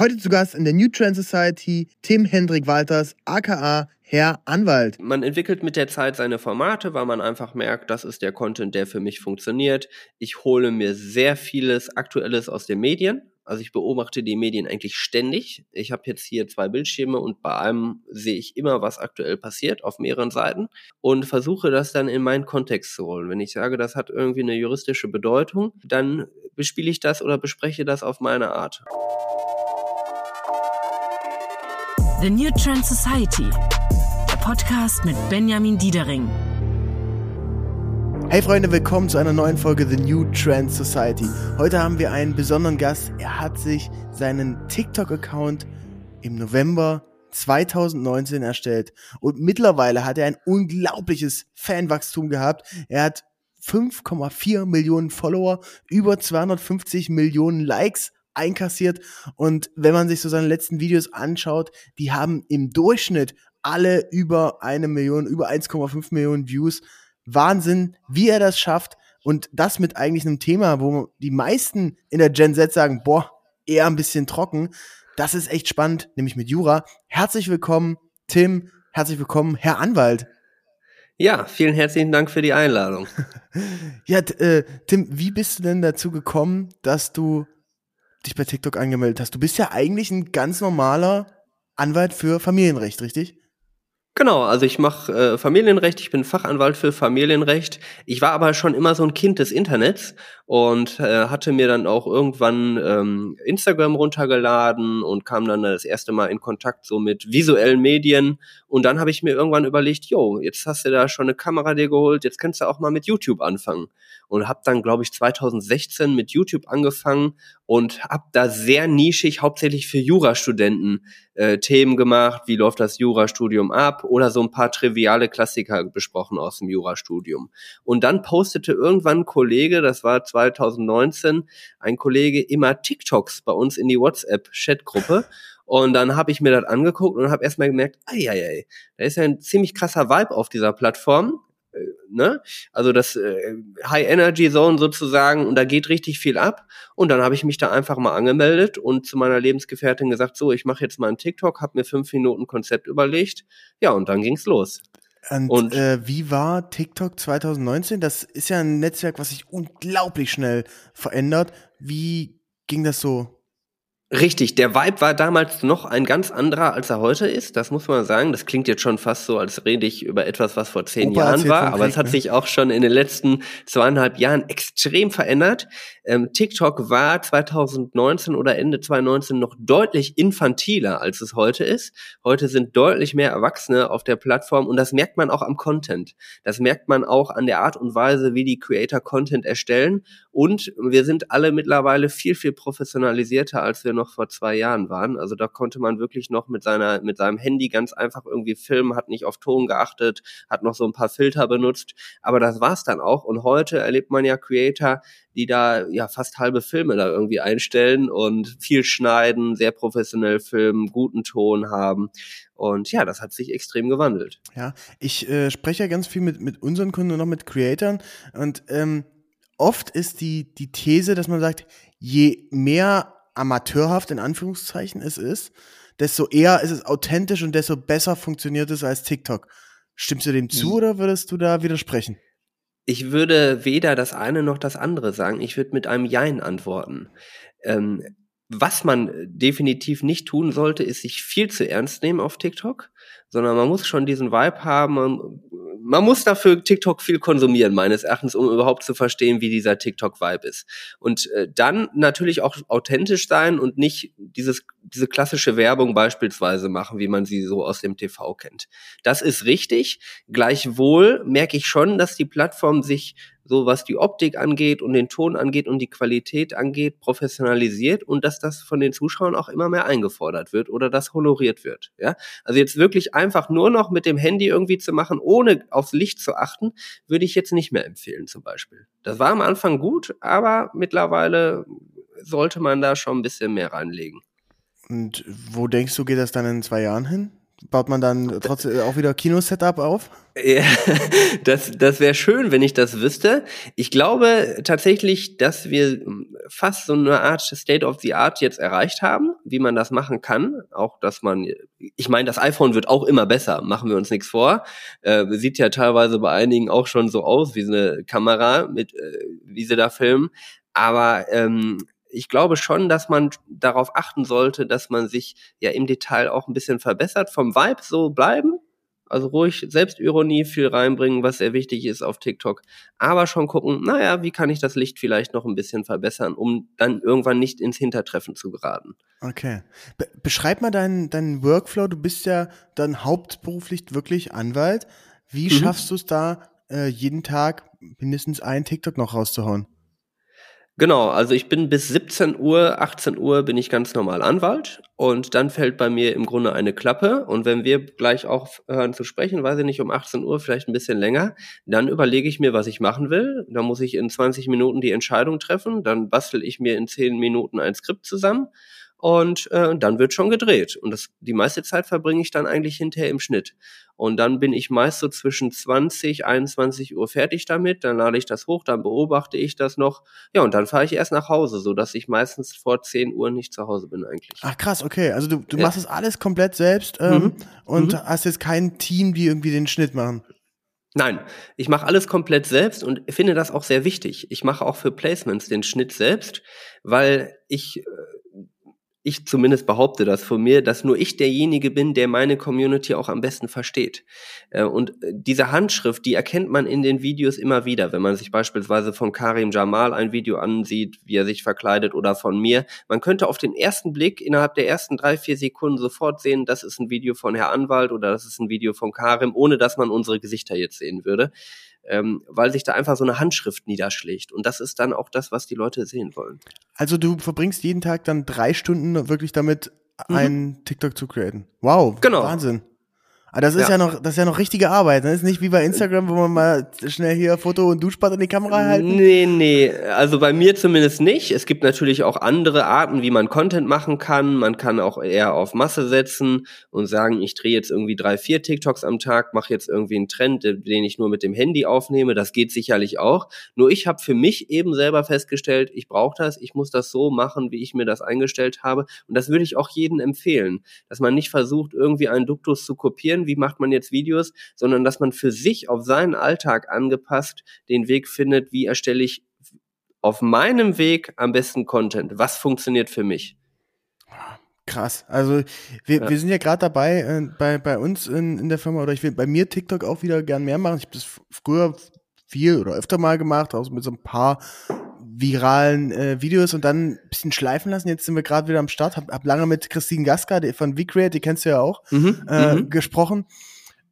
Heute zu Gast in der New Trend Society Tim Hendrik Walters, aka Herr Anwalt. Man entwickelt mit der Zeit seine Formate, weil man einfach merkt, das ist der Content, der für mich funktioniert. Ich hole mir sehr vieles Aktuelles aus den Medien. Also ich beobachte die Medien eigentlich ständig. Ich habe jetzt hier zwei Bildschirme und bei einem sehe ich immer, was aktuell passiert auf mehreren Seiten und versuche das dann in meinen Kontext zu holen. Wenn ich sage, das hat irgendwie eine juristische Bedeutung, dann bespiele ich das oder bespreche das auf meine Art. The New Trend Society Podcast mit Benjamin Diedering. Hey Freunde, willkommen zu einer neuen Folge The New Trend Society. Heute haben wir einen besonderen Gast. Er hat sich seinen TikTok-Account im November 2019 erstellt und mittlerweile hat er ein unglaubliches Fanwachstum gehabt. Er hat 5,4 Millionen Follower, über 250 Millionen Likes einkassiert und wenn man sich so seine letzten Videos anschaut, die haben im Durchschnitt alle über eine Million, über 1,5 Millionen Views. Wahnsinn, wie er das schafft. Und das mit eigentlich einem Thema, wo die meisten in der Gen Z sagen, boah, eher ein bisschen trocken. Das ist echt spannend, nämlich mit Jura. Herzlich willkommen, Tim. Herzlich willkommen, Herr Anwalt. Ja, vielen herzlichen Dank für die Einladung. ja, äh, Tim, wie bist du denn dazu gekommen, dass du dich bei TikTok angemeldet hast? Du bist ja eigentlich ein ganz normaler Anwalt für Familienrecht, richtig? Genau, also ich mache äh, Familienrecht, ich bin Fachanwalt für Familienrecht. Ich war aber schon immer so ein Kind des Internets und äh, hatte mir dann auch irgendwann ähm, Instagram runtergeladen und kam dann das erste Mal in Kontakt so mit visuellen Medien. Und dann habe ich mir irgendwann überlegt, jo, jetzt hast du da schon eine Kamera dir geholt, jetzt kannst du auch mal mit YouTube anfangen. Und habe dann, glaube ich, 2016 mit YouTube angefangen und habe da sehr nischig, hauptsächlich für Jurastudenten äh, Themen gemacht, wie läuft das Jurastudium ab oder so ein paar triviale Klassiker besprochen aus dem Jurastudium. Und dann postete irgendwann ein Kollege, das war 2019, ein Kollege immer TikToks bei uns in die WhatsApp-Chatgruppe. Und dann habe ich mir das angeguckt und habe erstmal gemerkt, ei, ei, ei, da ist ja ein ziemlich krasser Vibe auf dieser Plattform. Äh, ne? Also das äh, High Energy Zone sozusagen und da geht richtig viel ab. Und dann habe ich mich da einfach mal angemeldet und zu meiner Lebensgefährtin gesagt, so, ich mache jetzt mal einen TikTok, habe mir fünf Minuten Konzept überlegt. Ja, und dann ging's los. Und, und äh, wie war TikTok 2019? Das ist ja ein Netzwerk, was sich unglaublich schnell verändert. Wie ging das so Richtig, der Vibe war damals noch ein ganz anderer, als er heute ist. Das muss man sagen. Das klingt jetzt schon fast so, als rede ich über etwas, was vor zehn Opa Jahren war. Aber Krieg, es hat ne? sich auch schon in den letzten zweieinhalb Jahren extrem verändert. Ähm, TikTok war 2019 oder Ende 2019 noch deutlich infantiler, als es heute ist. Heute sind deutlich mehr Erwachsene auf der Plattform und das merkt man auch am Content. Das merkt man auch an der Art und Weise, wie die Creator Content erstellen. Und wir sind alle mittlerweile viel, viel professionalisierter, als wir noch vor zwei Jahren waren. Also da konnte man wirklich noch mit seiner, mit seinem Handy ganz einfach irgendwie filmen, hat nicht auf Ton geachtet, hat noch so ein paar Filter benutzt. Aber das war's dann auch. Und heute erlebt man ja Creator, die da ja fast halbe Filme da irgendwie einstellen und viel schneiden, sehr professionell filmen, guten Ton haben. Und ja, das hat sich extrem gewandelt. Ja, ich äh, spreche ja ganz viel mit, mit unseren Kunden und auch mit Creatoren und ähm, oft ist die, die These, dass man sagt, je mehr amateurhaft in Anführungszeichen es ist, desto eher ist es authentisch und desto besser funktioniert es als TikTok. Stimmst du dem zu oder würdest du da widersprechen? Ich würde weder das eine noch das andere sagen. Ich würde mit einem Jein antworten. Ähm, was man definitiv nicht tun sollte, ist sich viel zu ernst nehmen auf TikTok, sondern man muss schon diesen Vibe haben. Man, man muss dafür TikTok viel konsumieren, meines Erachtens, um überhaupt zu verstehen, wie dieser TikTok-Vibe ist. Und äh, dann natürlich auch authentisch sein und nicht dieses, diese klassische Werbung beispielsweise machen, wie man sie so aus dem TV kennt. Das ist richtig. Gleichwohl merke ich schon, dass die Plattform sich so was die Optik angeht und den Ton angeht und die Qualität angeht, professionalisiert und dass das von den Zuschauern auch immer mehr eingefordert wird oder das honoriert wird. Ja, also jetzt wirklich einfach nur noch mit dem Handy irgendwie zu machen, ohne aufs Licht zu achten, würde ich jetzt nicht mehr empfehlen zum Beispiel. Das war am Anfang gut, aber mittlerweile sollte man da schon ein bisschen mehr reinlegen. Und wo denkst du, geht das dann in zwei Jahren hin? Baut man dann trotzdem auch wieder Kino-Setup auf? Ja, das, das wäre schön, wenn ich das wüsste. Ich glaube tatsächlich, dass wir fast so eine Art State of the Art jetzt erreicht haben, wie man das machen kann. Auch, dass man, ich meine, das iPhone wird auch immer besser, machen wir uns nichts vor. Äh, sieht ja teilweise bei einigen auch schon so aus wie eine Kamera, mit, äh, wie sie da filmen. Aber ähm, ich glaube schon, dass man darauf achten sollte, dass man sich ja im Detail auch ein bisschen verbessert. Vom Vibe so bleiben, also ruhig Selbstironie viel reinbringen, was sehr wichtig ist auf TikTok. Aber schon gucken, naja, wie kann ich das Licht vielleicht noch ein bisschen verbessern, um dann irgendwann nicht ins Hintertreffen zu geraten. Okay. Be beschreib mal deinen, deinen Workflow. Du bist ja dann hauptberuflich wirklich Anwalt. Wie mhm. schaffst du es da, äh, jeden Tag mindestens einen TikTok noch rauszuhauen? Genau, also ich bin bis 17 Uhr, 18 Uhr bin ich ganz normal Anwalt und dann fällt bei mir im Grunde eine Klappe und wenn wir gleich auch hören zu sprechen, weiß ich nicht, um 18 Uhr, vielleicht ein bisschen länger, dann überlege ich mir, was ich machen will. Da muss ich in 20 Minuten die Entscheidung treffen, dann bastel ich mir in 10 Minuten ein Skript zusammen und äh, dann wird schon gedreht. Und das, die meiste Zeit verbringe ich dann eigentlich hinterher im Schnitt. Und dann bin ich meist so zwischen 20, 21 Uhr fertig damit, dann lade ich das hoch, dann beobachte ich das noch. Ja, und dann fahre ich erst nach Hause, so dass ich meistens vor 10 Uhr nicht zu Hause bin eigentlich. Ach krass, okay. Also du, du ja. machst das alles komplett selbst ähm, mhm. und mhm. hast jetzt kein Team, die irgendwie den Schnitt machen. Nein, ich mache alles komplett selbst und finde das auch sehr wichtig. Ich mache auch für Placements den Schnitt selbst, weil ich äh, ich zumindest behaupte das von mir, dass nur ich derjenige bin, der meine Community auch am besten versteht. Äh, und äh, diese Handschrift, die erkennt man in den Videos immer wieder, wenn man sich beispielsweise von Karim Jamal ein Video ansieht, wie er sich verkleidet oder von mir. Man könnte auf den ersten Blick innerhalb der ersten drei, vier Sekunden sofort sehen, das ist ein Video von Herr Anwalt oder das ist ein Video von Karim, ohne dass man unsere Gesichter jetzt sehen würde ähm, weil sich da einfach so eine Handschrift niederschlägt. Und das ist dann auch das, was die Leute sehen wollen. Also du verbringst jeden Tag dann drei Stunden wirklich damit, mhm. einen TikTok zu createn. Wow, genau. Wahnsinn. Aber das ist ja. ja. noch, das ist ja noch richtige Arbeit. Das ne? ist nicht wie bei Instagram, wo man mal schnell hier Foto und Duschbad in die Kamera halten. Nee, nee. Also bei mir zumindest nicht. Es gibt natürlich auch andere Arten, wie man Content machen kann. Man kann auch eher auf Masse setzen und sagen, ich drehe jetzt irgendwie drei, vier TikToks am Tag, mache jetzt irgendwie einen Trend, den ich nur mit dem Handy aufnehme. Das geht sicherlich auch. Nur ich habe für mich eben selber festgestellt, ich brauche das, ich muss das so machen, wie ich mir das eingestellt habe. Und das würde ich auch jedem empfehlen, dass man nicht versucht, irgendwie einen Duktus zu kopieren wie macht man jetzt Videos, sondern dass man für sich auf seinen Alltag angepasst den Weg findet, wie erstelle ich auf meinem Weg am besten Content. Was funktioniert für mich? Krass. Also wir, ja. wir sind ja gerade dabei, äh, bei, bei uns in, in der Firma, oder ich will bei mir TikTok auch wieder gern mehr machen. Ich habe das früher viel oder öfter mal gemacht, auch mit so ein paar viralen äh, Videos und dann ein bisschen schleifen lassen. Jetzt sind wir gerade wieder am Start. Hab, hab lange mit Christine Gaska die von VCreate, die kennst du ja auch, mhm, äh, mhm. gesprochen.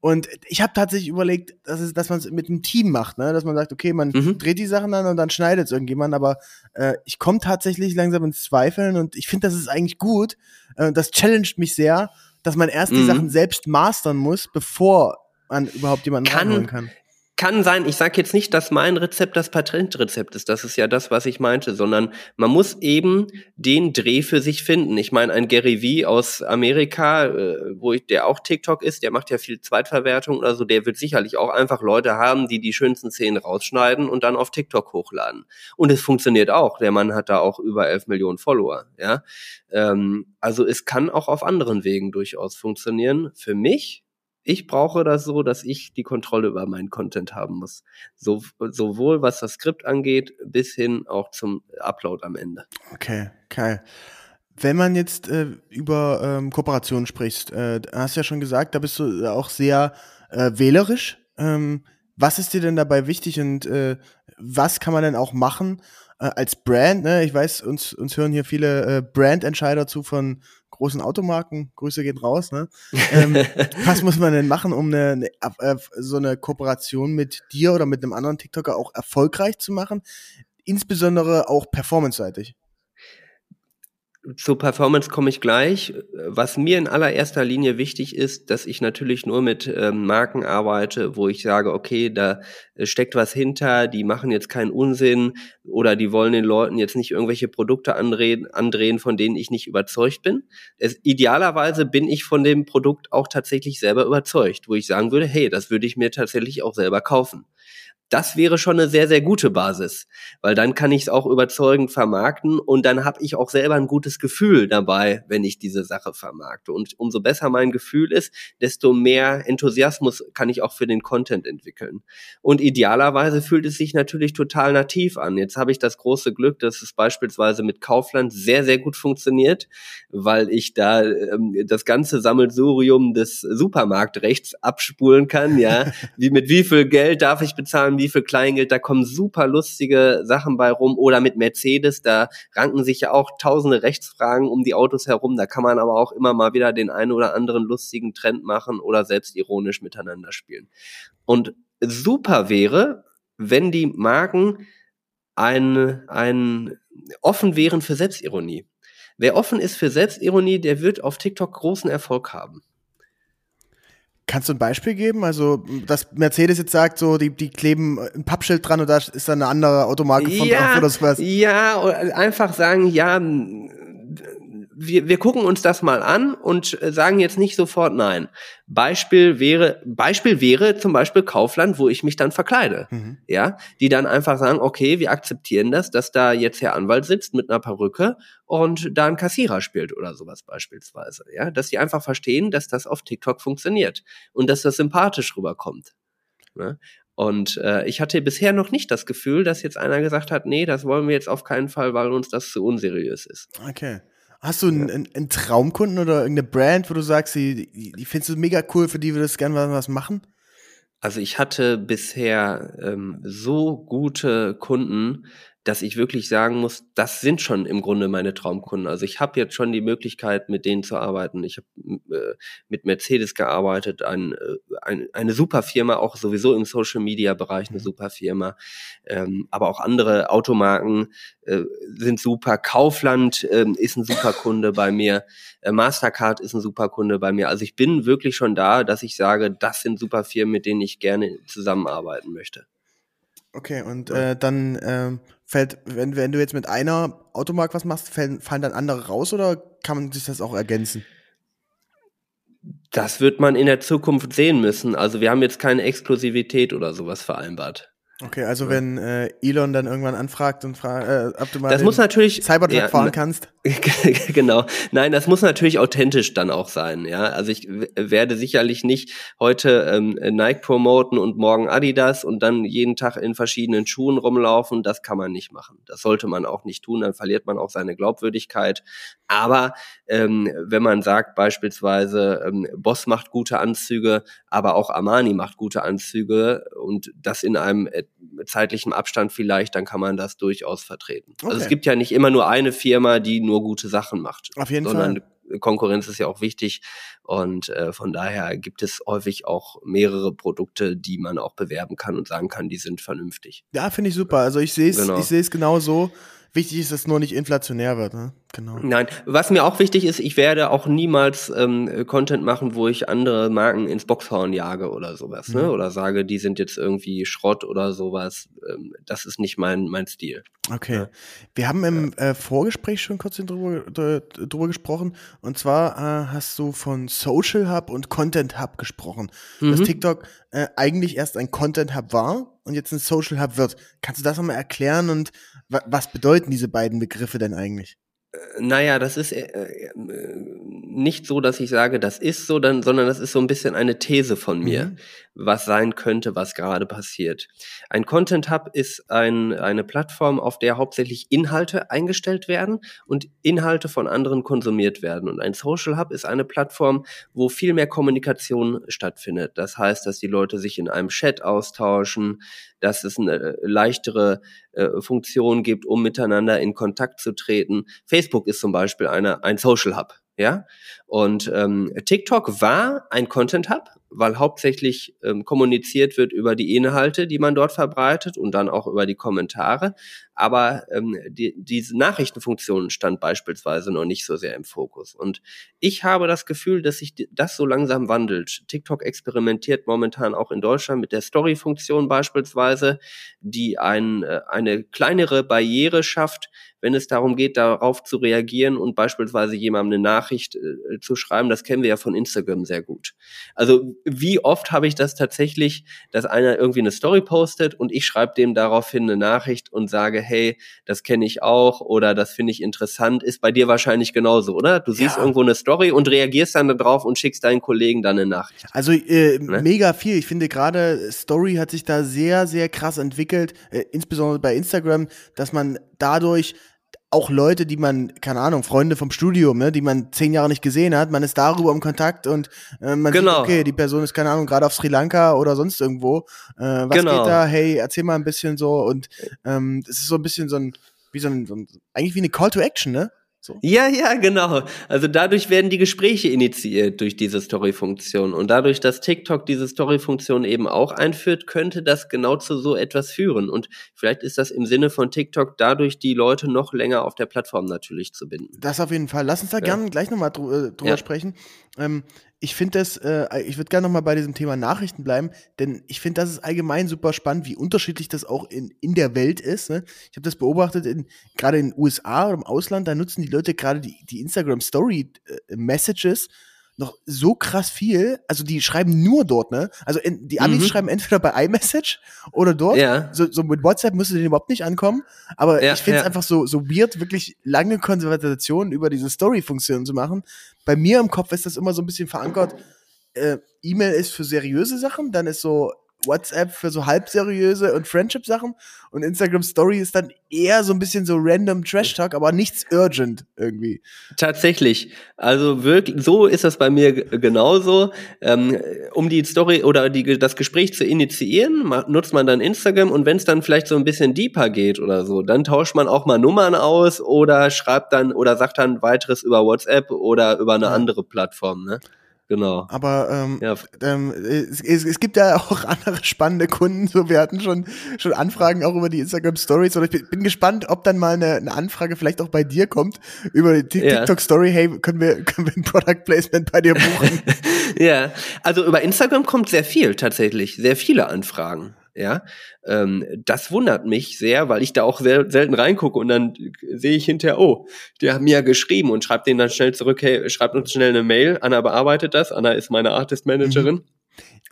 Und ich habe tatsächlich überlegt, dass, es, dass man es mit einem Team macht, ne? dass man sagt, okay, man mhm. dreht die Sachen dann und dann schneidet es irgendjemand, aber äh, ich komme tatsächlich langsam ins Zweifeln und ich finde, das ist eigentlich gut. Äh, das challenged mich sehr, dass man erst die mhm. Sachen selbst mastern muss, bevor man überhaupt jemanden kann, kann. Kann sein, ich sage jetzt nicht, dass mein Rezept das Patentrezept ist, das ist ja das, was ich meinte, sondern man muss eben den Dreh für sich finden. Ich meine, ein Gary Vee aus Amerika, äh, wo ich, der auch TikTok ist, der macht ja viel Zweitverwertung oder so, der wird sicherlich auch einfach Leute haben, die die schönsten Szenen rausschneiden und dann auf TikTok hochladen. Und es funktioniert auch. Der Mann hat da auch über 11 Millionen Follower. Ja, ähm, also es kann auch auf anderen Wegen durchaus funktionieren. Für mich ich brauche das so, dass ich die Kontrolle über meinen Content haben muss. So, sowohl was das Skript angeht, bis hin auch zum Upload am Ende. Okay, geil. Wenn man jetzt äh, über ähm, Kooperationen spricht, äh, hast ja schon gesagt, da bist du auch sehr äh, wählerisch. Ähm, was ist dir denn dabei wichtig und äh, was kann man denn auch machen äh, als Brand? Ne? Ich weiß, uns, uns hören hier viele äh, Brand-Entscheider zu von großen Automarken, Grüße gehen raus, ne? ähm, was muss man denn machen, um eine, eine, äh, so eine Kooperation mit dir oder mit einem anderen TikToker auch erfolgreich zu machen? Insbesondere auch performance-seitig. Zur Performance komme ich gleich. Was mir in allererster Linie wichtig ist, dass ich natürlich nur mit ähm, Marken arbeite, wo ich sage, okay, da äh, steckt was hinter, die machen jetzt keinen Unsinn oder die wollen den Leuten jetzt nicht irgendwelche Produkte andrehen, andrehen von denen ich nicht überzeugt bin. Es, idealerweise bin ich von dem Produkt auch tatsächlich selber überzeugt, wo ich sagen würde, hey, das würde ich mir tatsächlich auch selber kaufen das wäre schon eine sehr, sehr gute Basis, weil dann kann ich es auch überzeugend vermarkten und dann habe ich auch selber ein gutes Gefühl dabei, wenn ich diese Sache vermarkte. Und umso besser mein Gefühl ist, desto mehr Enthusiasmus kann ich auch für den Content entwickeln. Und idealerweise fühlt es sich natürlich total nativ an. Jetzt habe ich das große Glück, dass es beispielsweise mit Kaufland sehr, sehr gut funktioniert, weil ich da ähm, das ganze Sammelsurium des Supermarktrechts abspulen kann. Ja, wie mit wie viel Geld darf ich bezahlen? Wie viel Kleingeld, da kommen super lustige Sachen bei rum. Oder mit Mercedes, da ranken sich ja auch tausende Rechtsfragen um die Autos herum. Da kann man aber auch immer mal wieder den einen oder anderen lustigen Trend machen oder selbst ironisch miteinander spielen. Und super wäre, wenn die Marken ein, ein offen wären für Selbstironie. Wer offen ist für Selbstironie, der wird auf TikTok großen Erfolg haben. Kannst du ein Beispiel geben? Also, dass Mercedes jetzt sagt, so, die, die kleben ein Pappschild dran und da ist dann eine andere Automarke von ja, drauf oder was? Ja, einfach sagen, ja, wir, wir gucken uns das mal an und äh, sagen jetzt nicht sofort nein. Beispiel wäre, Beispiel wäre zum Beispiel Kaufland, wo ich mich dann verkleide. Mhm. Ja, die dann einfach sagen, okay, wir akzeptieren das, dass da jetzt Herr Anwalt sitzt mit einer Perücke und da ein Kassierer spielt oder sowas beispielsweise. Ja, dass die einfach verstehen, dass das auf TikTok funktioniert und dass das sympathisch rüberkommt. Ne? Und äh, ich hatte bisher noch nicht das Gefühl, dass jetzt einer gesagt hat, nee, das wollen wir jetzt auf keinen Fall, weil uns das zu unseriös ist. Okay. Hast du einen, einen, einen, Traumkunden oder irgendeine Brand, wo du sagst, die, die, die findest du mega cool, für die würdest du gerne was machen? Also ich hatte bisher ähm, so gute Kunden, dass ich wirklich sagen muss, das sind schon im Grunde meine Traumkunden. Also ich habe jetzt schon die Möglichkeit, mit denen zu arbeiten. Ich habe äh, mit Mercedes gearbeitet, ein, äh, ein, eine super Firma, auch sowieso im Social Media Bereich eine mhm. super Firma. Ähm, aber auch andere Automarken äh, sind super. Kaufland äh, ist ein super Kunde bei mir. Äh, Mastercard ist ein super Kunde bei mir. Also ich bin wirklich schon da, dass ich sage, das sind super Firmen, mit denen ich gerne zusammenarbeiten möchte. Okay, und äh, dann ähm, fällt, wenn, wenn du jetzt mit einer Automark was machst, fallen, fallen dann andere raus oder kann man sich das auch ergänzen? Das wird man in der Zukunft sehen müssen. Also wir haben jetzt keine Exklusivität oder sowas vereinbart. Okay, also wenn äh, Elon dann irgendwann anfragt und fragt, äh, ob du mal das muss natürlich, Cybertruck ja, fahren kannst. genau. Nein, das muss natürlich authentisch dann auch sein. Ja, also ich werde sicherlich nicht heute ähm, Nike promoten und morgen Adidas und dann jeden Tag in verschiedenen Schuhen rumlaufen. Das kann man nicht machen. Das sollte man auch nicht tun. Dann verliert man auch seine Glaubwürdigkeit. Aber ähm, wenn man sagt beispielsweise, ähm, Boss macht gute Anzüge, aber auch Armani macht gute Anzüge und das in einem äh, zeitlichen Abstand vielleicht, dann kann man das durchaus vertreten. Okay. Also es gibt ja nicht immer nur eine Firma, die nur gute Sachen macht. Auf jeden sondern Fall. Konkurrenz ist ja auch wichtig und äh, von daher gibt es häufig auch mehrere Produkte, die man auch bewerben kann und sagen kann, die sind vernünftig. Ja, finde ich super. Also ich sehe es, genau. ich sehe es genau so. Wichtig ist, dass es nur nicht inflationär wird. Ne? Genau. Nein, was mir auch wichtig ist, ich werde auch niemals ähm, Content machen, wo ich andere Marken ins Boxhorn jage oder sowas, ne? mhm. ne? Oder sage, die sind jetzt irgendwie Schrott oder sowas. Ähm, das ist nicht mein mein Stil. Okay. Ja. Wir haben im äh, Vorgespräch schon kurz drüber, drüber gesprochen. Und zwar äh, hast du von Social Hub und Content Hub gesprochen. Mhm. Dass TikTok äh, eigentlich erst ein Content Hub war und jetzt ein Social Hub wird. Kannst du das nochmal erklären und was bedeuten diese beiden Begriffe denn eigentlich? Naja, das ist äh, äh, nicht so, dass ich sage, das ist so, dann, sondern das ist so ein bisschen eine These von mir, mhm. was sein könnte, was gerade passiert. Ein Content Hub ist ein, eine Plattform, auf der hauptsächlich Inhalte eingestellt werden und Inhalte von anderen konsumiert werden. Und ein Social Hub ist eine Plattform, wo viel mehr Kommunikation stattfindet. Das heißt, dass die Leute sich in einem Chat austauschen, dass es eine leichtere äh, Funktion gibt, um miteinander in Kontakt zu treten. Facebook ist zum Beispiel eine, ein Social Hub. Ja, und ähm, TikTok war ein Content Hub weil hauptsächlich ähm, kommuniziert wird über die Inhalte, die man dort verbreitet und dann auch über die Kommentare. Aber ähm, die, diese Nachrichtenfunktion stand beispielsweise noch nicht so sehr im Fokus. Und ich habe das Gefühl, dass sich das so langsam wandelt. TikTok experimentiert momentan auch in Deutschland mit der Story-Funktion beispielsweise, die ein, äh, eine kleinere Barriere schafft, wenn es darum geht, darauf zu reagieren und beispielsweise jemandem eine Nachricht äh, zu schreiben. Das kennen wir ja von Instagram sehr gut. Also wie oft habe ich das tatsächlich, dass einer irgendwie eine Story postet und ich schreibe dem daraufhin eine Nachricht und sage, hey, das kenne ich auch oder das finde ich interessant. Ist bei dir wahrscheinlich genauso, oder? Du siehst ja. irgendwo eine Story und reagierst dann darauf und schickst deinen Kollegen dann eine Nachricht. Also äh, ne? mega viel. Ich finde gerade Story hat sich da sehr, sehr krass entwickelt, äh, insbesondere bei Instagram, dass man dadurch auch Leute, die man, keine Ahnung, Freunde vom Studium, ne, die man zehn Jahre nicht gesehen hat, man ist darüber im Kontakt und äh, man genau. sieht, okay, die Person ist, keine Ahnung, gerade auf Sri Lanka oder sonst irgendwo. Äh, was genau. geht da? Hey, erzähl mal ein bisschen so und ähm, es ist so ein bisschen so ein, wie so ein, so ein eigentlich wie eine Call to Action, ne? So. Ja, ja, genau. Also dadurch werden die Gespräche initiiert durch diese Story-Funktion. Und dadurch, dass TikTok diese Story-Funktion eben auch einführt, könnte das genau zu so etwas führen. Und vielleicht ist das im Sinne von TikTok dadurch, die Leute noch länger auf der Plattform natürlich zu binden. Das auf jeden Fall. Lass uns da ja. gerne gleich nochmal drüber, äh, drüber ja. sprechen. Ähm, ich finde das, äh, ich würde gerne nochmal bei diesem Thema Nachrichten bleiben, denn ich finde, das ist allgemein super spannend, wie unterschiedlich das auch in, in der Welt ist. Ne? Ich habe das beobachtet, in, gerade in den USA oder im Ausland, da nutzen die Leute gerade die, die Instagram Story äh, Messages noch so krass viel. Also die schreiben nur dort, ne? Also in, die Amis mhm. schreiben entweder bei iMessage oder dort. Ja. So, so mit WhatsApp müsste denen überhaupt nicht ankommen. Aber ja, ich finde es ja. einfach so, so weird, wirklich lange Konversationen über diese Story-Funktion zu machen. Bei mir im Kopf ist das immer so ein bisschen verankert. Äh, E-Mail ist für seriöse Sachen, dann ist so WhatsApp für so halbseriöse und Friendship-Sachen und Instagram Story ist dann eher so ein bisschen so random Trash-Talk, aber nichts urgent irgendwie. Tatsächlich. Also wirklich, so ist das bei mir genauso. Ähm, um die Story oder die, das Gespräch zu initiieren, nutzt man dann Instagram und wenn es dann vielleicht so ein bisschen deeper geht oder so, dann tauscht man auch mal Nummern aus oder schreibt dann oder sagt dann weiteres über WhatsApp oder über eine ja. andere Plattform. Ne? Genau. Aber ähm, ja. ähm, es, es, es, gibt ja auch andere spannende Kunden. So, wir hatten schon schon Anfragen auch über die Instagram Stories. Oder ich bin, gespannt, ob dann mal eine, eine, Anfrage vielleicht auch bei dir kommt über die ja. TikTok Story. Hey, können wir können wir ein Product Placement bei dir buchen? ja, also über Instagram kommt sehr viel tatsächlich, sehr viele Anfragen. Ja, ähm, das wundert mich sehr, weil ich da auch sehr selten reingucke und dann sehe ich hinterher, oh, die haben mir ja geschrieben und schreibt denen dann schnell zurück, hey, schreibt uns schnell eine Mail. Anna bearbeitet das. Anna ist meine Artist Managerin. Mhm.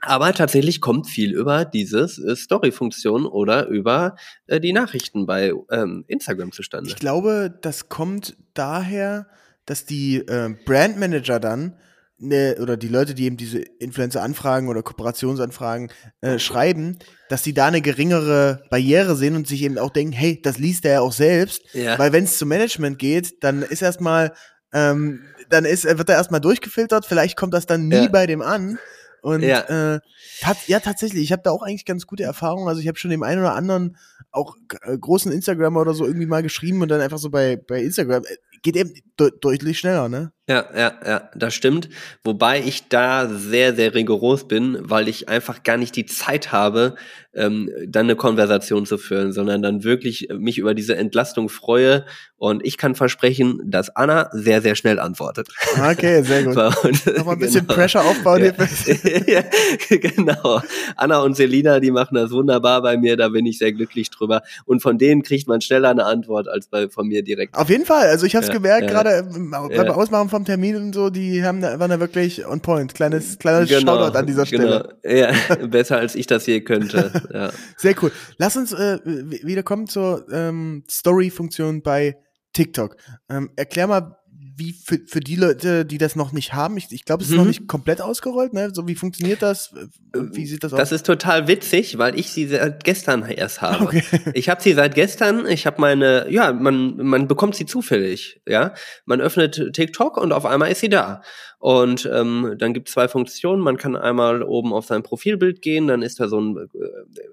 Aber tatsächlich kommt viel über dieses äh, Story-Funktion oder über äh, die Nachrichten bei ähm, Instagram zustande. Ich glaube, das kommt daher, dass die äh, Brandmanager dann ne, oder die Leute, die eben diese Influencer-Anfragen oder Kooperationsanfragen äh, schreiben, dass die da eine geringere Barriere sehen und sich eben auch denken, hey, das liest er ja auch selbst. Ja. Weil wenn es zum Management geht, dann ist erstmal, ähm, dann ist, wird er erstmal durchgefiltert, vielleicht kommt das dann nie ja. bei dem an. Und ja, äh, tat, ja tatsächlich, ich habe da auch eigentlich ganz gute Erfahrungen. Also ich habe schon dem einen oder anderen auch äh, großen Instagrammer oder so irgendwie mal geschrieben und dann einfach so bei, bei Instagram, äh, geht eben de deutlich schneller, ne? Ja, ja, ja, das stimmt. Wobei ich da sehr, sehr rigoros bin, weil ich einfach gar nicht die Zeit habe, ähm, dann eine Konversation zu führen, sondern dann wirklich mich über diese Entlastung freue. Und ich kann versprechen, dass Anna sehr, sehr schnell antwortet. Okay, sehr gut. Und, Nochmal ein bisschen genau. Pressure aufbauen. Ja. ja, genau. Anna und Selina, die machen das wunderbar bei mir, da bin ich sehr glücklich drüber. Und von denen kriegt man schneller eine Antwort als bei von mir direkt. Auf jeden Fall. Also ich habe es ja, gemerkt, ja. gerade beim Ausmachen vom Termin und so, die haben da, waren da wirklich on point. Kleines, kleines genau, Shoutout an dieser Stelle. Genau. Ja, besser als ich das je könnte. Ja. Sehr cool. Lass uns äh, wieder kommen zur ähm, Story-Funktion bei TikTok. Ähm, erklär mal, wie für, für die Leute, die das noch nicht haben, ich, ich glaube, es ist mhm. noch nicht komplett ausgerollt, ne? So, wie funktioniert das? Wie sieht das aus? Das ist total witzig, weil ich sie seit gestern erst habe. Okay. Ich habe sie seit gestern, ich habe meine, ja, man, man bekommt sie zufällig, ja. Man öffnet TikTok und auf einmal ist sie da. Und ähm, dann gibt es zwei Funktionen. Man kann einmal oben auf sein Profilbild gehen, dann ist da so ein, äh,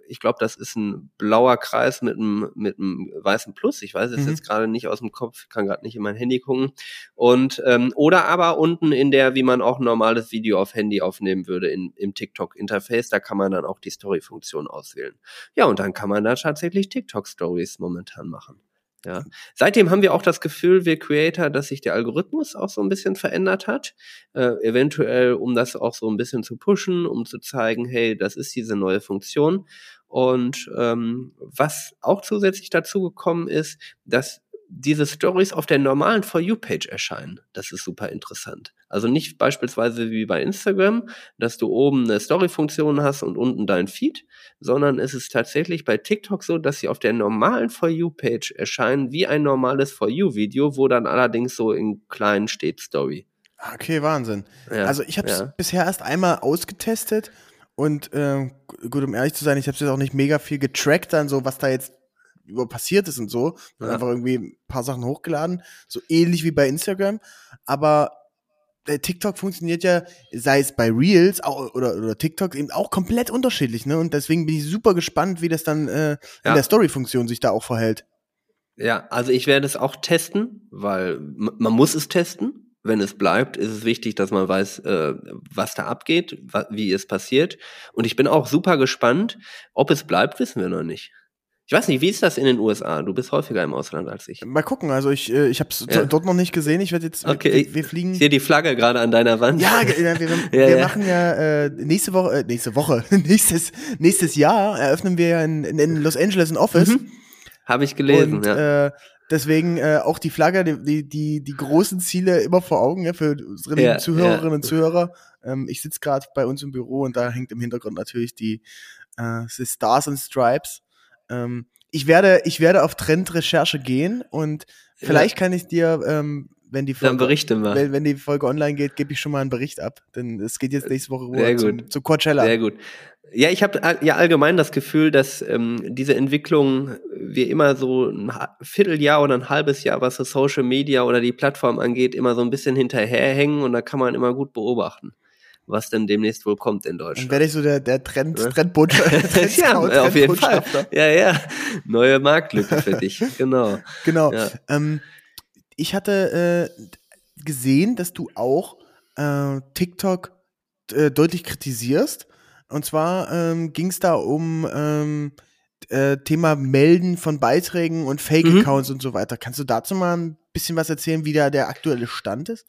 ich glaube, das ist ein blauer Kreis mit einem mit einem weißen Plus. Ich weiß es mhm. jetzt gerade nicht aus dem Kopf, kann gerade nicht in mein Handy gucken. Und ähm, oder aber unten in der, wie man auch ein normales Video auf Handy aufnehmen würde, in, im TikTok-Interface, da kann man dann auch die Story-Funktion auswählen. Ja, und dann kann man da tatsächlich TikTok-Stories momentan machen. Ja. Seitdem haben wir auch das Gefühl, wir Creator, dass sich der Algorithmus auch so ein bisschen verändert hat. Äh, eventuell, um das auch so ein bisschen zu pushen, um zu zeigen, hey, das ist diese neue Funktion. Und ähm, was auch zusätzlich dazu gekommen ist, dass diese Stories auf der normalen For You-Page erscheinen. Das ist super interessant. Also nicht beispielsweise wie bei Instagram, dass du oben eine Story-Funktion hast und unten dein Feed, sondern es ist tatsächlich bei TikTok so, dass sie auf der normalen For You-Page erscheinen wie ein normales For You-Video, wo dann allerdings so in kleinen steht Story. Okay, Wahnsinn. Ja, also ich habe es ja. bisher erst einmal ausgetestet und äh, gut, um ehrlich zu sein, ich habe es jetzt auch nicht mega viel getrackt, dann so, was da jetzt über passiert ist und so. Ja. Einfach irgendwie ein paar Sachen hochgeladen, so ähnlich wie bei Instagram. Aber TikTok funktioniert ja, sei es bei Reels auch, oder, oder TikTok, eben auch komplett unterschiedlich, ne? Und deswegen bin ich super gespannt, wie das dann äh, in ja. der Story-Funktion sich da auch verhält. Ja, also ich werde es auch testen, weil man muss es testen. Wenn es bleibt, ist es wichtig, dass man weiß, äh, was da abgeht, wie es passiert. Und ich bin auch super gespannt. Ob es bleibt, wissen wir noch nicht. Ich weiß nicht, wie ist das in den USA? Du bist häufiger im Ausland als ich. Mal gucken, also ich, äh, ich habe es ja. dort noch nicht gesehen. Ich werde jetzt, okay. wir, wir fliegen. Ich sehe die Flagge gerade an deiner Wand. Ja, wir, wir, ja, wir ja. machen ja äh, nächste Woche, äh, nächste Woche, nächstes, nächstes Jahr eröffnen wir ja in, in Los Angeles ein Office. Mhm. Habe ich gelesen, Und, ja. Äh, deswegen äh, auch die Flagge, die, die, die großen Ziele immer vor Augen ja, für unsere ja, Zuhörerinnen und Zuhörer. Ähm, ich sitze gerade bei uns im Büro und da hängt im Hintergrund natürlich die, äh, die Stars and Stripes. Ähm, ich werde, ich werde auf Trendrecherche gehen und vielleicht ja. kann ich dir, ähm, wenn die Folge, wenn, wenn, die Folge online geht, gebe ich schon mal einen Bericht ab. Denn es geht jetzt nächste Woche Sehr zum, zu Coachella. Sehr gut. Ja, ich habe ja allgemein das Gefühl, dass ähm, diese Entwicklung wir immer so ein Vierteljahr oder ein halbes Jahr, was das Social Media oder die Plattform angeht, immer so ein bisschen hinterherhängen und da kann man immer gut beobachten was denn demnächst wohl kommt in Deutschland. Dann werde ich so der, der Trend, ja? Trendbotschafter. ja, auf jeden Fall. Ja, ja. Neue Marktlücke für dich. Genau. Genau. Ja. Ähm, ich hatte äh, gesehen, dass du auch äh, TikTok äh, deutlich kritisierst. Und zwar ähm, ging es da um ähm, äh, Thema Melden von Beiträgen und Fake-Accounts mhm. und so weiter. Kannst du dazu mal ein bisschen was erzählen, wie da der aktuelle Stand ist?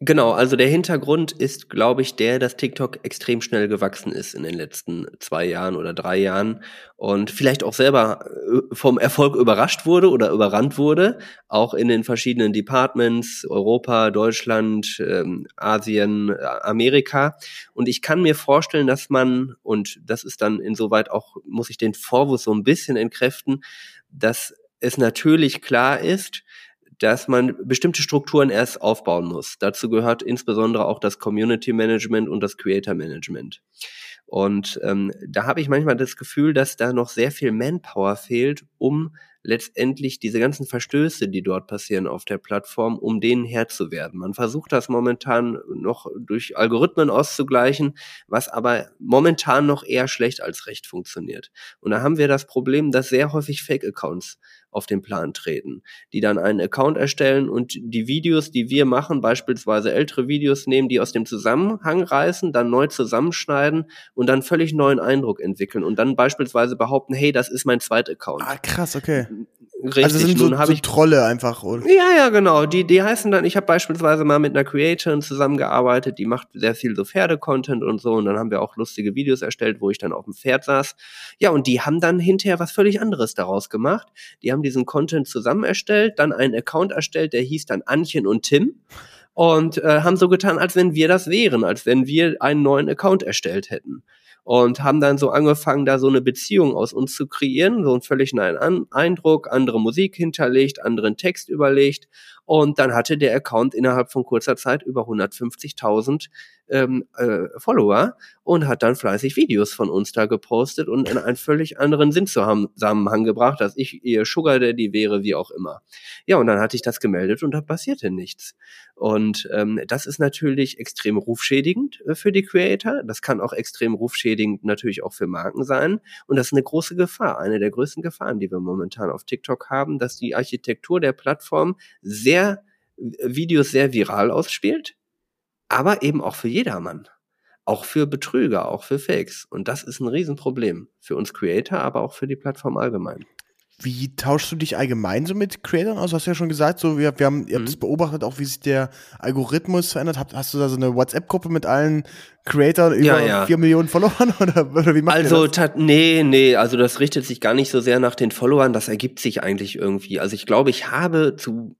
Genau, also der Hintergrund ist, glaube ich, der, dass TikTok extrem schnell gewachsen ist in den letzten zwei Jahren oder drei Jahren und vielleicht auch selber äh, vom Erfolg überrascht wurde oder überrannt wurde, auch in den verschiedenen Departments, Europa, Deutschland, ähm, Asien, äh, Amerika. Und ich kann mir vorstellen, dass man, und das ist dann insoweit auch, muss ich den Vorwurf so ein bisschen entkräften, dass es natürlich klar ist, dass man bestimmte Strukturen erst aufbauen muss. Dazu gehört insbesondere auch das Community Management und das Creator Management. Und ähm, da habe ich manchmal das Gefühl, dass da noch sehr viel Manpower fehlt, um letztendlich diese ganzen Verstöße, die dort passieren auf der Plattform, um denen Herr zu werden. Man versucht das momentan noch durch Algorithmen auszugleichen, was aber momentan noch eher schlecht als recht funktioniert. Und da haben wir das Problem, dass sehr häufig Fake-Accounts auf den Plan treten, die dann einen Account erstellen und die Videos, die wir machen, beispielsweise ältere Videos nehmen, die aus dem Zusammenhang reißen, dann neu zusammenschneiden und dann völlig neuen Eindruck entwickeln und dann beispielsweise behaupten, hey, das ist mein zweiter Account. Ah, krass, okay. Richtig, also sind so, so ich, Trolle einfach, oder? Ja, ja, genau. Die, die heißen dann, ich habe beispielsweise mal mit einer Creatorin zusammengearbeitet, die macht sehr viel so Pferde-Content und so und dann haben wir auch lustige Videos erstellt, wo ich dann auf dem Pferd saß. Ja, und die haben dann hinterher was völlig anderes daraus gemacht. Die haben diesen Content zusammen erstellt, dann einen Account erstellt, der hieß dann Anchen und Tim und äh, haben so getan, als wenn wir das wären, als wenn wir einen neuen Account erstellt hätten. Und haben dann so angefangen, da so eine Beziehung aus uns zu kreieren, so einen völlig neuen Eindruck, andere Musik hinterlegt, anderen Text überlegt und dann hatte der Account innerhalb von kurzer Zeit über 150.000 ähm, äh, Follower und hat dann fleißig Videos von uns da gepostet und in einen völlig anderen Sinn Zusammenhang gebracht, dass ich ihr Sugar Daddy wäre, wie auch immer. Ja, und dann hatte ich das gemeldet und da passierte nichts. Und ähm, das ist natürlich extrem rufschädigend äh, für die Creator. Das kann auch extrem rufschädigend natürlich auch für Marken sein. Und das ist eine große Gefahr, eine der größten Gefahren, die wir momentan auf TikTok haben, dass die Architektur der Plattform sehr Videos sehr viral ausspielt, aber eben auch für jedermann. Auch für Betrüger, auch für Fakes. Und das ist ein Riesenproblem für uns Creator, aber auch für die Plattform allgemein. Wie tauschst du dich allgemein so mit Creators aus? Hast du ja schon gesagt, so wir, wir haben, ihr habt es mhm. beobachtet, auch wie sich der Algorithmus verändert. Hast, hast du da so eine WhatsApp-Gruppe mit allen Creators über ja, ja. vier Millionen Followern oder, oder wie macht Also das? nee, nee, also das richtet sich gar nicht so sehr nach den Followern, das ergibt sich eigentlich irgendwie. Also ich glaube, ich habe zu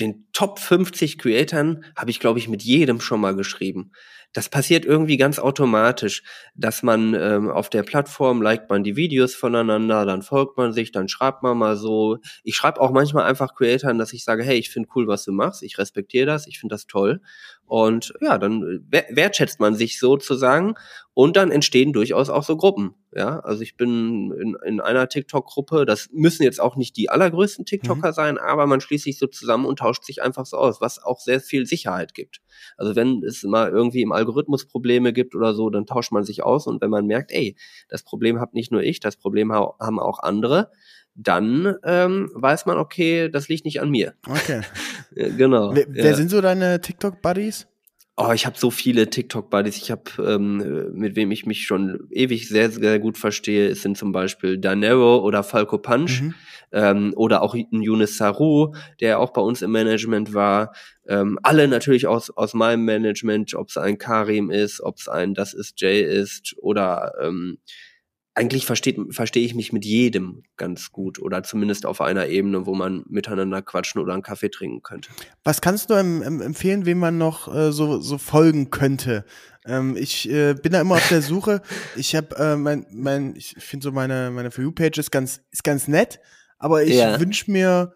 den Top 50 Creatoren habe ich, glaube ich, mit jedem schon mal geschrieben. Das passiert irgendwie ganz automatisch, dass man ähm, auf der Plattform liked man die Videos voneinander, dann folgt man sich, dann schreibt man mal so. Ich schreibe auch manchmal einfach Creatoren, dass ich sage, hey, ich finde cool, was du machst, ich respektiere das, ich finde das toll. Und ja, dann wertschätzt man sich sozusagen und dann entstehen durchaus auch so Gruppen. Ja, also ich bin in, in einer TikTok-Gruppe, das müssen jetzt auch nicht die allergrößten TikToker mhm. sein, aber man schließt sich so zusammen und tauscht sich einfach so aus, was auch sehr viel Sicherheit gibt. Also wenn es mal irgendwie im Algorithmus Probleme gibt oder so, dann tauscht man sich aus und wenn man merkt, ey, das Problem hat nicht nur ich, das Problem haben auch andere, dann ähm, weiß man, okay, das liegt nicht an mir. Okay. genau. Wer, wer sind so deine TikTok-Buddies? Oh, ich habe so viele TikTok-Buddies. Ich habe, ähm, mit wem ich mich schon ewig sehr, sehr gut verstehe, es sind zum Beispiel Danero oder Falco Punch mhm. ähm, oder auch ein Yunus Saru, der auch bei uns im Management war. Ähm, alle natürlich aus, aus meinem Management, ob es ein Karim ist, ob es ein Das ist Jay ist oder ähm, eigentlich versteht, verstehe ich mich mit jedem ganz gut oder zumindest auf einer Ebene, wo man miteinander quatschen oder einen Kaffee trinken könnte. Was kannst du em, em, empfehlen, wem man noch äh, so, so folgen könnte? Ähm, ich äh, bin da immer auf der Suche. Ich habe äh, mein, mein, ich finde so meine, meine For You-Page ist ganz, ist ganz nett, aber ich ja. wünsche mir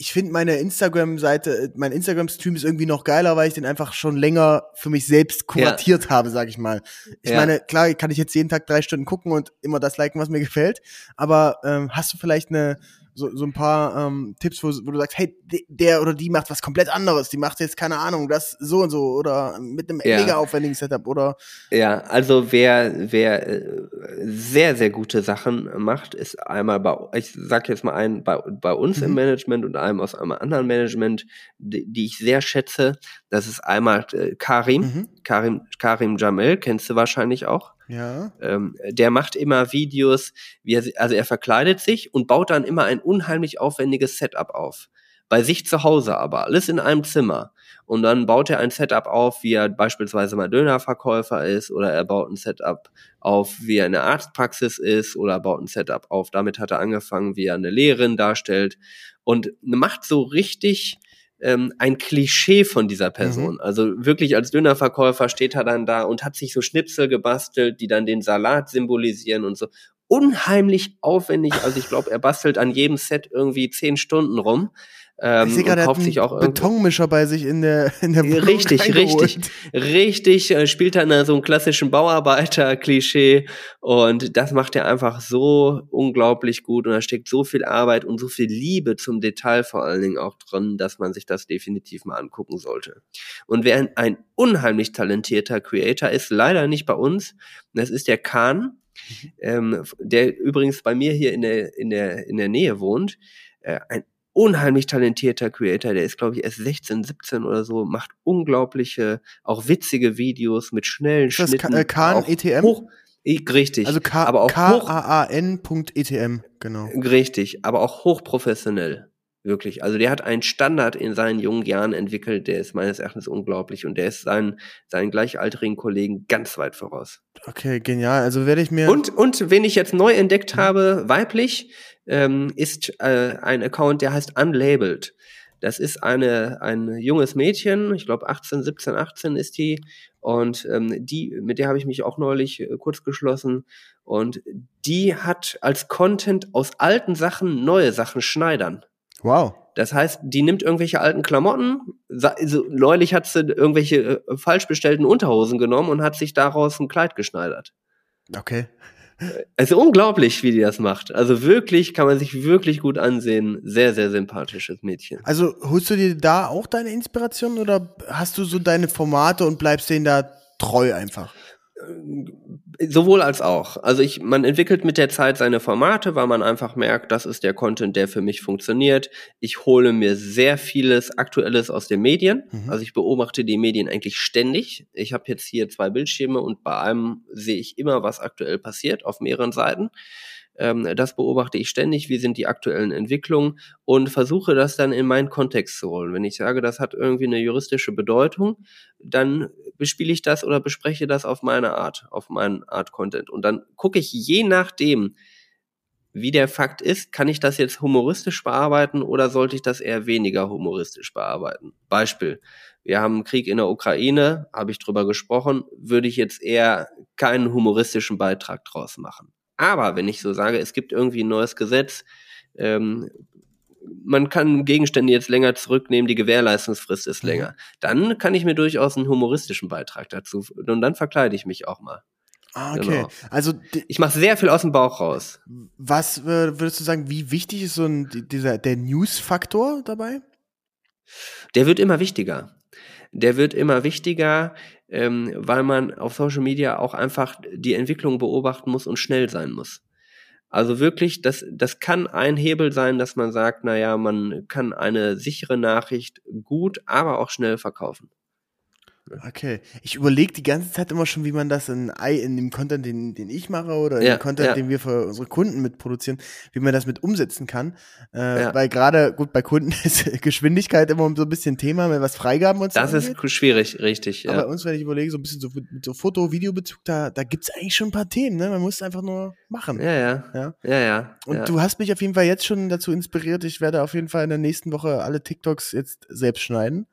ich finde meine Instagram-Seite, mein Instagram-Stream ist irgendwie noch geiler, weil ich den einfach schon länger für mich selbst kuratiert ja. habe, sag ich mal. Ich ja. meine, klar, kann ich jetzt jeden Tag drei Stunden gucken und immer das liken, was mir gefällt. Aber ähm, hast du vielleicht eine, so, so ein paar ähm, Tipps, wo, wo du sagst, hey, der oder die macht was komplett anderes, die macht jetzt keine Ahnung, das so und so oder mit einem ja. mega aufwendigen Setup oder Ja, also wer wer äh, sehr sehr gute Sachen macht, ist einmal bei ich sag jetzt mal einen bei, bei uns mhm. im Management und einem aus einem anderen Management, die, die ich sehr schätze, das ist einmal äh, Karim, mhm. Karim Karim Jamel, kennst du wahrscheinlich auch. Ja. Ähm, der macht immer Videos, wie er, also er verkleidet sich und baut dann immer ein unheimlich aufwendiges Setup auf. Bei sich zu Hause aber, alles in einem Zimmer. Und dann baut er ein Setup auf, wie er beispielsweise mal Dönerverkäufer ist, oder er baut ein Setup auf, wie er in der Arztpraxis ist, oder baut ein Setup auf, damit hat er angefangen, wie er eine Lehrerin darstellt. Und macht so richtig ähm, ein Klischee von dieser Person. Mhm. Also wirklich als Dönerverkäufer steht er dann da und hat sich so Schnipsel gebastelt, die dann den Salat symbolisieren und so. Unheimlich aufwendig. Also ich glaube, er bastelt an jedem Set irgendwie zehn Stunden rum. Ähm, ich gerade, kauft sich auch Betonmischer bei sich in der in der Wohnung Richtig, richtig, richtig. Äh, spielt dann so einen klassischen Bauarbeiter-Klischee und das macht er einfach so unglaublich gut und da steckt so viel Arbeit und so viel Liebe zum Detail vor allen Dingen auch drin, dass man sich das definitiv mal angucken sollte. Und wer ein unheimlich talentierter Creator ist, leider nicht bei uns, das ist der Kahn, mhm. ähm, der übrigens bei mir hier in der in der in der Nähe wohnt. Äh, ein unheimlich talentierter Creator, der ist, glaube ich, erst 16, 17 oder so, macht unglaubliche, auch witzige Videos mit schnellen ist das Schnitten. Das Kahn ETM? Hoch, richtig. Also K aber auch K-A-A-N.etm, genau. Richtig, aber auch hochprofessionell. Wirklich. Also der hat einen Standard in seinen jungen Jahren entwickelt, der ist meines Erachtens unglaublich und der ist seinen, seinen gleichaltrigen Kollegen ganz weit voraus. Okay, genial. Also werde ich mir. Und, und wen ich jetzt neu entdeckt habe, weiblich, ähm, ist äh, ein Account, der heißt Unlabeled. Das ist eine, ein junges Mädchen, ich glaube 18, 17, 18 ist die. Und ähm, die, mit der habe ich mich auch neulich äh, kurz geschlossen. Und die hat als Content aus alten Sachen neue Sachen schneidern. Wow. Das heißt, die nimmt irgendwelche alten Klamotten. Also, neulich hat sie irgendwelche äh, falsch bestellten Unterhosen genommen und hat sich daraus ein Kleid geschneidert. Okay. Also unglaublich, wie die das macht. Also wirklich, kann man sich wirklich gut ansehen. Sehr, sehr sympathisches Mädchen. Also holst du dir da auch deine Inspiration oder hast du so deine Formate und bleibst denen da treu einfach? Sowohl als auch. Also ich, man entwickelt mit der Zeit seine Formate, weil man einfach merkt, das ist der Content, der für mich funktioniert. Ich hole mir sehr vieles Aktuelles aus den Medien. Mhm. Also ich beobachte die Medien eigentlich ständig. Ich habe jetzt hier zwei Bildschirme und bei einem sehe ich immer, was aktuell passiert auf mehreren Seiten. Ähm, das beobachte ich ständig, wie sind die aktuellen Entwicklungen und versuche das dann in meinen Kontext zu holen. Wenn ich sage, das hat irgendwie eine juristische Bedeutung, dann bespiele ich das oder bespreche das auf meine Art, auf meinen Art Content. Und dann gucke ich je nachdem, wie der Fakt ist, kann ich das jetzt humoristisch bearbeiten oder sollte ich das eher weniger humoristisch bearbeiten? Beispiel. Wir haben einen Krieg in der Ukraine, habe ich drüber gesprochen, würde ich jetzt eher keinen humoristischen Beitrag draus machen. Aber wenn ich so sage, es gibt irgendwie ein neues Gesetz, ähm, man kann Gegenstände jetzt länger zurücknehmen, die Gewährleistungsfrist ist mhm. länger, dann kann ich mir durchaus einen humoristischen Beitrag dazu und dann verkleide ich mich auch mal. Ah, okay. Genau. Also ich mache sehr viel aus dem Bauch raus. Was würdest du sagen, wie wichtig ist so ein dieser der News-Faktor dabei? Der wird immer wichtiger. Der wird immer wichtiger ähm, weil man auf Social Media auch einfach die Entwicklung beobachten muss und schnell sein muss. Also wirklich, das, das kann ein Hebel sein, dass man sagt, na ja, man kann eine sichere Nachricht gut, aber auch schnell verkaufen. Okay. Ich überlege die ganze Zeit immer schon, wie man das in, in dem Content, den, den ich mache oder in ja, dem Content, ja. den wir für unsere Kunden mitproduzieren, wie man das mit umsetzen kann. Äh, ja. Weil gerade, gut, bei Kunden ist Geschwindigkeit immer so ein bisschen Thema, wenn was Freigaben und so Das angeht. ist schwierig, richtig. Aber bei uns, wenn ich überlege, so ein bisschen so mit so Foto, Videobezug, da, da gibt's eigentlich schon ein paar Themen, ne? Man muss es einfach nur machen. Ja, ja. Ja, ja. ja und du hast mich auf jeden Fall jetzt schon dazu inspiriert. Ich werde auf jeden Fall in der nächsten Woche alle TikToks jetzt selbst schneiden.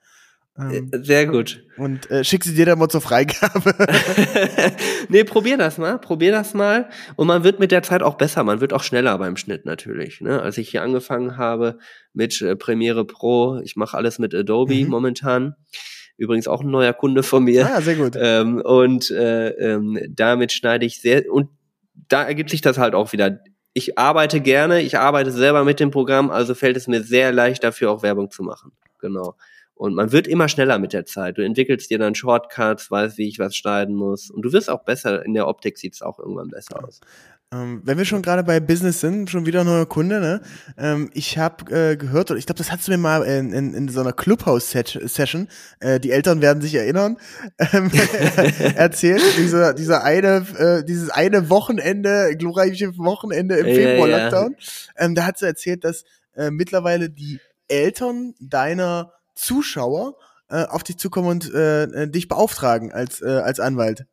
Ähm, äh, Sehr gut. Und äh, schick sie dir dann mal zur Freigabe. nee, probier das mal, probier das mal. Und man wird mit der Zeit auch besser, man wird auch schneller beim Schnitt natürlich. Ne? Als ich hier angefangen habe mit äh, Premiere Pro, ich mache alles mit Adobe mhm. momentan. Übrigens auch ein neuer Kunde von mir. Ah, sehr gut. Ähm, und äh, ähm, damit schneide ich sehr, und da ergibt sich das halt auch wieder. Ich arbeite gerne, ich arbeite selber mit dem Programm, also fällt es mir sehr leicht dafür auch Werbung zu machen. Genau. Und man wird immer schneller mit der Zeit. Du entwickelst dir dann Shortcuts, weißt, wie ich was schneiden muss. Und du wirst auch besser, in der Optik sieht es auch irgendwann besser aus. Ähm, wenn wir schon gerade bei Business sind, schon wieder ein neuer Kunde, ne? Ähm, ich habe äh, gehört, oder ich glaube, das hast du mir mal in, in, in so einer Clubhouse-Session, äh, die Eltern werden sich erinnern, ähm, erzählt, dieser, dieser eine, äh, dieses eine Wochenende, glorreiche Wochenende im Februar-Lockdown. Ja, ja. ähm, da hat sie erzählt, dass äh, mittlerweile die Eltern deiner Zuschauer äh, auf dich zukommen und äh, äh, dich beauftragen als, äh, als Anwalt.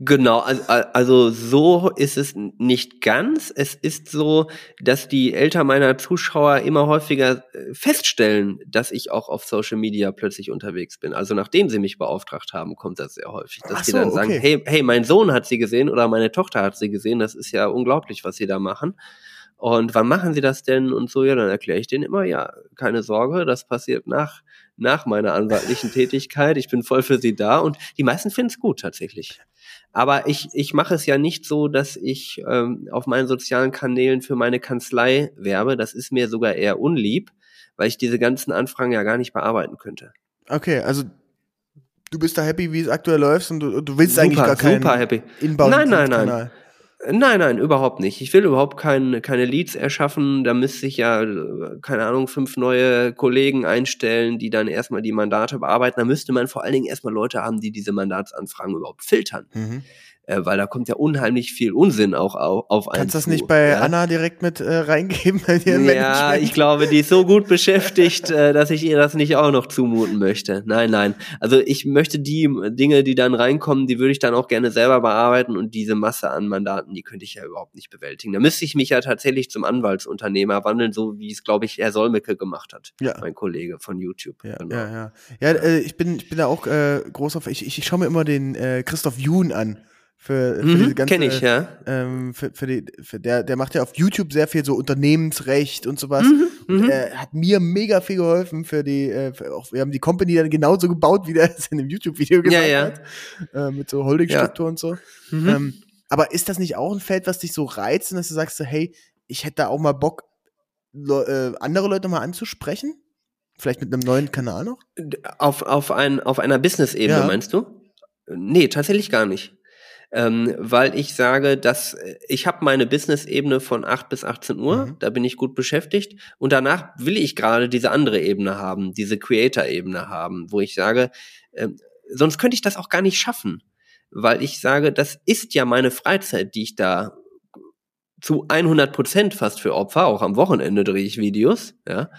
Genau, also, also so ist es nicht ganz. Es ist so, dass die Eltern meiner Zuschauer immer häufiger äh, feststellen, dass ich auch auf Social Media plötzlich unterwegs bin. Also nachdem sie mich beauftragt haben, kommt das sehr häufig, dass Ach die dann okay. sagen, hey, hey, mein Sohn hat sie gesehen oder meine Tochter hat sie gesehen. Das ist ja unglaublich, was sie da machen. Und wann machen Sie das denn und so? Ja, dann erkläre ich denen immer, ja, keine Sorge, das passiert nach, nach meiner anwaltlichen Tätigkeit. Ich bin voll für Sie da und die meisten finden es gut tatsächlich. Aber ich, ich mache es ja nicht so, dass ich ähm, auf meinen sozialen Kanälen für meine Kanzlei werbe. Das ist mir sogar eher unlieb, weil ich diese ganzen Anfragen ja gar nicht bearbeiten könnte. Okay, also du bist da happy, wie es aktuell läuft und du, du willst super, eigentlich gar keinen super happy. Nein, nein, nein. Nein, nein, überhaupt nicht. Ich will überhaupt kein, keine Leads erschaffen. Da müsste ich ja, keine Ahnung, fünf neue Kollegen einstellen, die dann erstmal die Mandate bearbeiten. Da müsste man vor allen Dingen erstmal Leute haben, die diese Mandatsanfragen überhaupt filtern. Mhm. Äh, weil da kommt ja unheimlich viel Unsinn auch auf, auf einen Kannst du das nicht bei ja? Anna direkt mit äh, reingeben? Bei dir Ja, ich glaube, die ist so gut beschäftigt, äh, dass ich ihr das nicht auch noch zumuten möchte. Nein, nein. Also ich möchte die Dinge, die dann reinkommen, die würde ich dann auch gerne selber bearbeiten und diese Masse an Mandaten, die könnte ich ja überhaupt nicht bewältigen. Da müsste ich mich ja tatsächlich zum Anwaltsunternehmer wandeln, so wie es, glaube ich, Herr Solmecke gemacht hat, Ja. mein Kollege von YouTube. Ja, Genau. ja, ja. Ja, äh, ich bin, ich bin da auch äh, groß auf. Ich, ich, ich schaue mir immer den äh, Christoph Jun an. Für, für diese Mhm, ganze, Kenn ich, ja. ähm, für, für die, für der, der macht ja auf YouTube sehr viel so Unternehmensrecht und sowas. Mhm, Und mhm. er hat mir mega viel geholfen für die, äh, für auch, wir haben die Company dann genauso gebaut, wie der es in dem YouTube-Video gesagt ja. hat. Äh, mit so Holdingstruktur und so. Mhm. Ähm, aber ist das nicht auch ein Feld, was dich so reizt, und dass du sagst, so, hey, ich hätte da auch mal Bock, Le äh, andere Leute mal anzusprechen? Vielleicht mit einem neuen Kanal noch? Auf, auf, ein, auf einer Business-Ebene, Ja. meinst du? Nee, tatsächlich gar nicht. Ähm, weil ich sage, dass äh, ich habe meine Business-Ebene von 8 bis 18 Uhr, Mhm. da bin ich gut beschäftigt und danach will ich gerade diese andere Ebene haben, diese Creator-Ebene haben, wo ich sage, ähm, sonst könnte ich das auch gar nicht schaffen, weil ich sage, das ist ja meine Freizeit, die ich da zu 100 Prozent fast für Opfer, auch am Wochenende drehe ich Videos, ja.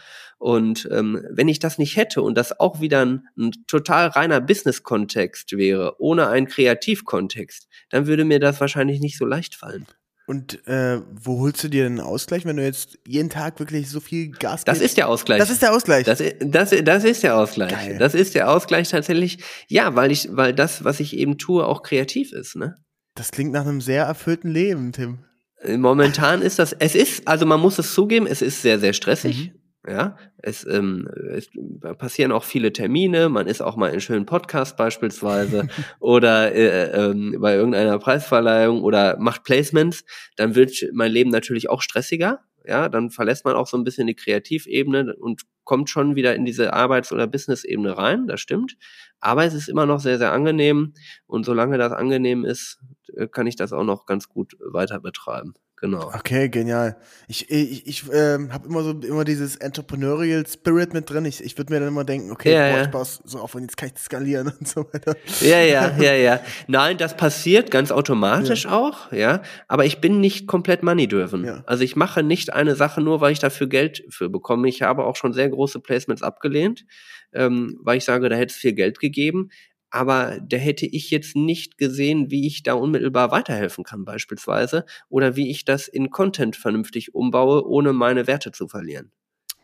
Und ähm, wenn ich das nicht hätte und das auch wieder ein, ein total reiner Business-Kontext wäre, ohne einen Kreativkontext, dann würde mir das wahrscheinlich nicht so leicht fallen. Und äh, wo holst du dir den Ausgleich, wenn du jetzt jeden Tag wirklich so viel Gas Das gibst? ist der Ausgleich. Das ist der Ausgleich. Das, das, das ist der Ausgleich. Geil. Das ist der Ausgleich tatsächlich. Ja, weil ich, weil das, was ich eben tue, auch kreativ ist. Ne? das klingt nach einem sehr erfüllten Leben, Tim. Äh, Momentan ist das, es ist, also man muss es zugeben, es ist sehr, sehr stressig. Mhm. Ja, es, ähm, es passieren auch viele Termine, man ist auch mal in schönen Podcast beispielsweise oder äh, ähm, bei irgendeiner Preisverleihung oder macht Placements, dann wird mein Leben natürlich auch stressiger. Ja, dann verlässt man auch so ein bisschen die Kreativebene und kommt schon wieder in diese Arbeits- oder Business-Ebene rein, das stimmt. Aber es ist immer noch sehr, sehr angenehm und solange das angenehm ist, äh, kann ich das auch noch ganz gut weiter betreiben. Genau. Okay, genial. Ich, ich, ich ähm, habe immer so immer dieses Entrepreneurial Spirit mit drin. Ich, ich würde mir dann immer denken, okay, Ja, boah, ja. ich baue so auf und jetzt kann ich skalieren und so weiter. Ja, ja, ja, ja. Nein, das passiert ganz automatisch auch, ja. Aber ich bin nicht komplett money-driven. Ja. Also ich mache nicht eine Sache nur, weil ich dafür Geld für bekomme. Ich habe auch schon sehr große Placements abgelehnt, ähm, weil ich sage, da hätte es viel Geld gegeben. Aber da hätte ich jetzt nicht gesehen, wie ich da unmittelbar weiterhelfen kann, beispielsweise, oder wie ich das in Content vernünftig umbaue, ohne meine Werte zu verlieren.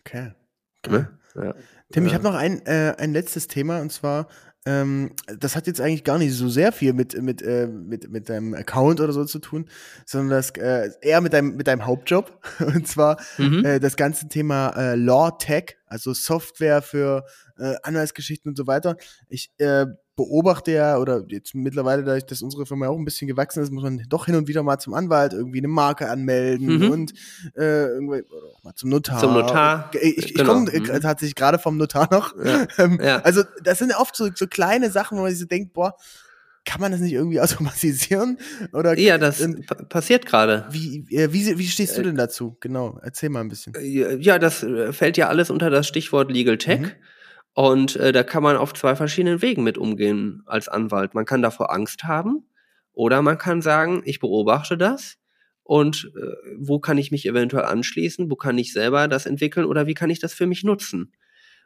Okay. Ne? Ja. Tim, ich habe noch ein, äh, ein letztes Thema und zwar, ähm, das hat jetzt eigentlich gar nicht so sehr viel mit, mit, äh, mit, mit deinem Account oder so zu tun, sondern das äh, eher mit deinem, mit deinem Hauptjob. Und zwar Mhm. äh, das ganze Thema äh, Law Tech, also Software für äh, Anwaltsgeschichten und so weiter. Ich äh, beobachte ja, oder jetzt mittlerweile, dadurch, dass unsere Firma auch ein bisschen gewachsen ist, muss man doch hin und wieder mal zum Anwalt irgendwie eine Marke anmelden Mhm. und äh, irgendwie, oder auch mal zum Notar. Zum Notar, Und, ich ich genau. komme äh, Mhm. tatsächlich gerade vom Notar noch. Ja. Ähm, Ja. Also das sind oft so, so kleine Sachen, wo man sich so denkt, boah, kann man das nicht irgendwie automatisieren? Oder Ja, das ähm, pa- passiert gerade. wie, äh, wie, wie stehst du denn dazu? Genau, erzähl mal ein bisschen. Ja, das äh, fällt ja alles unter das Stichwort Legal Tech. Mhm. Und äh, da kann man auf zwei verschiedenen Wegen mit umgehen als Anwalt. Man kann davor Angst haben oder man kann sagen, ich beobachte das und äh, wo kann ich mich eventuell anschließen, wo kann ich selber das entwickeln oder wie kann ich das für mich nutzen.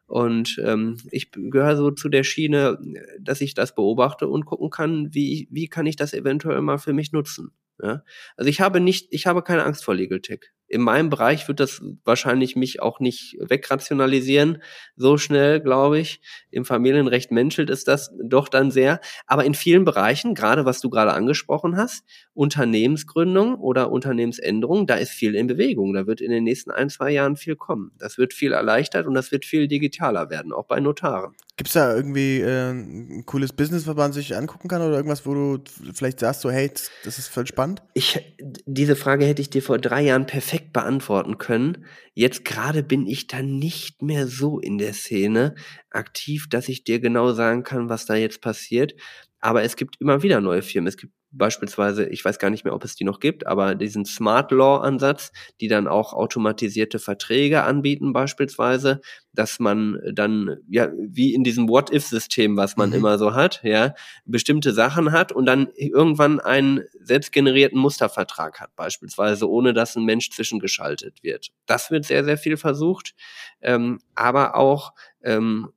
Und ähm, ich gehöre so zu der Schiene, dass ich das beobachte und gucken kann, wie, wie kann ich das eventuell mal für mich nutzen. Ja? Also ich habe nicht, ich habe keine Angst vor Legal Tech. In meinem Bereich wird das wahrscheinlich mich auch nicht wegrationalisieren, so schnell, glaube ich. Im Familienrecht menschelt es das doch dann sehr. Aber in vielen Bereichen, gerade was du gerade angesprochen hast, Unternehmensgründung oder Unternehmensänderung, da ist viel in Bewegung. Da wird in den nächsten ein, zwei Jahren viel kommen. Das wird viel erleichtert und das wird viel digitaler werden, auch bei Notaren. Gibt's da irgendwie äh, ein cooles Business, was man sich angucken kann oder irgendwas, wo du vielleicht sagst, so, hey, das- das ist voll spannend? Ich, diese Frage hätte ich dir vor drei Jahren perfekt beantworten können. Jetzt gerade bin ich da nicht mehr so in der Szene aktiv, dass ich dir genau sagen kann, was da jetzt passiert. Aber es gibt immer wieder neue Firmen. Es gibt beispielsweise, ich weiß gar nicht mehr, ob es die noch gibt, aber diesen Smart Law Ansatz, die dann auch automatisierte Verträge anbieten beispielsweise, dass man dann ja wie in diesem What if System, was man mhm. immer so hat, ja, bestimmte Sachen hat und dann irgendwann einen selbstgenerierten Mustervertrag hat beispielsweise, ohne dass ein Mensch zwischengeschaltet wird. Das wird sehr sehr viel versucht, ähm, aber auch ähm,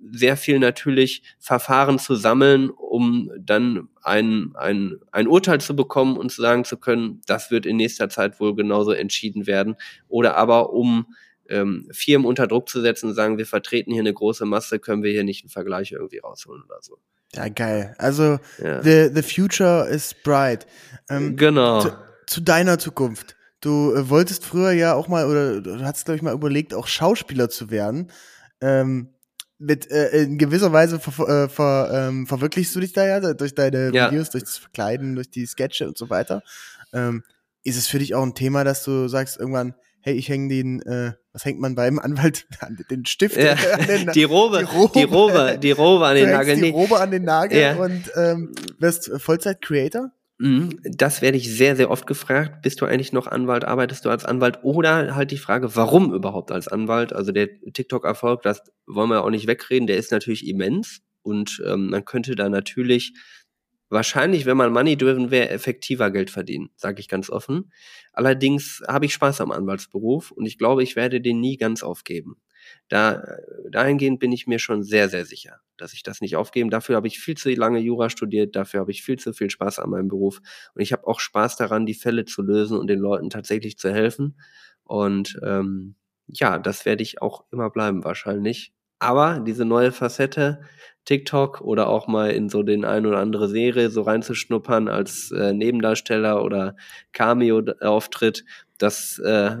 sehr viel natürlich Verfahren zu sammeln, um dann ein, ein, ein Urteil zu bekommen und zu sagen zu können, das wird in nächster Zeit wohl genauso entschieden werden. Oder aber um ähm, Firmen unter Druck zu setzen und sagen, wir vertreten hier eine große Masse, können wir hier nicht einen Vergleich irgendwie rausholen oder so. Ja, geil. Also ja. the, the future is bright. Ähm, genau. Zu, zu, deiner Zukunft. Du äh, wolltest früher ja auch mal, oder du hast, glaube ich, mal überlegt, auch Schauspieler zu werden. Ähm, mit äh, in gewisser Weise ver, äh, ver, ähm, verwirklichst du dich da ja durch deine ja. Videos, durch das Verkleiden, durch die Sketche und so weiter. Ähm, ist es für dich auch ein Thema, dass du sagst irgendwann, hey, ich hänge den, äh, was hängt man beim Anwalt, den Stift ja. an den, die Robe, die Robe, die Robe, die Robe an den Nagel. Die Robe an den Nagel ja. und ähm, wirst Vollzeit-Creator? Mhm. Das werde ich sehr, sehr oft gefragt. Bist du eigentlich noch Anwalt? Arbeitest du als Anwalt? Oder halt die Frage, warum überhaupt als Anwalt? Also der TikTok-Erfolg, das wollen wir auch nicht wegreden, der ist natürlich immens. Und ähm, man könnte da natürlich wahrscheinlich, wenn man money-driven wäre, effektiver Geld verdienen, sage ich ganz offen. Allerdings habe ich Spaß am Anwaltsberuf und ich glaube, ich werde den nie ganz aufgeben. Da, dahingehend bin ich mir schon sehr, sehr sicher, dass ich das nicht aufgeben. Dafür habe ich viel zu lange Jura studiert, dafür habe ich viel zu viel Spaß an meinem Beruf und ich habe auch Spaß daran, die Fälle zu lösen und den Leuten tatsächlich zu helfen. Und ähm, ja, das werde ich auch immer bleiben wahrscheinlich. Aber diese neue Facette, TikTok oder auch mal in so den ein oder andere Serie so reinzuschnuppern als äh, Nebendarsteller oder Cameo-Auftritt, das äh,